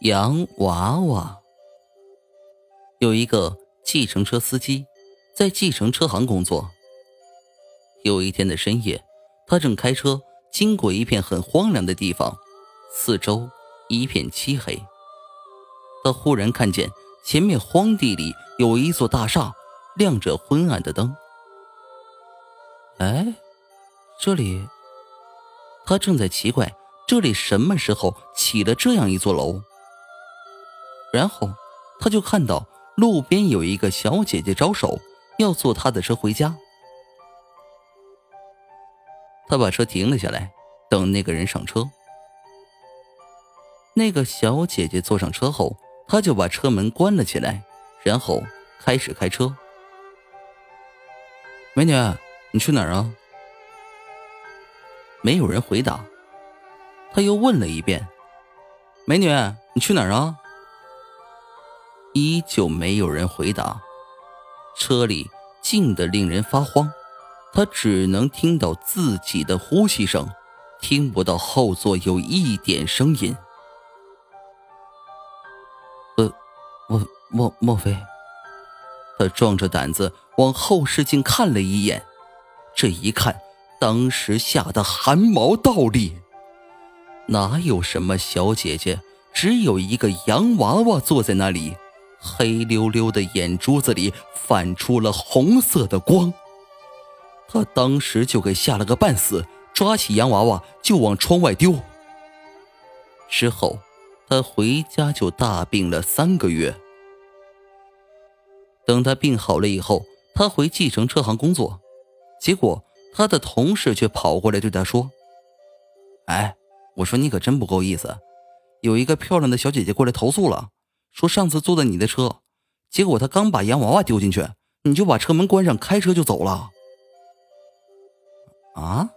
洋娃娃。有一个计程车司机在计程车行工作。有一天的深夜，他正开车经过一片很荒凉的地方，四周一片漆黑。他忽然看见前面荒地里有一座大厦，亮着昏暗的灯。哎，这里……他正在奇怪，这里什么时候起了这样一座楼？然后，他就看到路边有一个小姐姐招手，要坐他的车回家。他把车停了下来，等那个人上车。那个小姐姐坐上车后，他就把车门关了起来，然后开始开车。美女，你去哪儿啊？没有人回答。他又问了一遍：“美女，你去哪儿啊？”依旧没有人回答，车里静得令人发慌，他只能听到自己的呼吸声，听不到后座有一点声音。呃，莫莫莫非？他壮着胆子往后视镜看了一眼，这一看，当时吓得汗毛倒立。哪有什么小姐姐，只有一个洋娃娃坐在那里。黑溜溜的眼珠子里泛出了红色的光，他当时就给吓了个半死，抓起洋娃娃就往窗外丢。之后，他回家就大病了三个月。等他病好了以后，他回计程车行工作，结果他的同事却跑过来对他说：“哎，我说你可真不够意思，有一个漂亮的小姐姐过来投诉了。”说上次坐的你的车，结果他刚把洋娃娃丢进去，你就把车门关上，开车就走了。啊？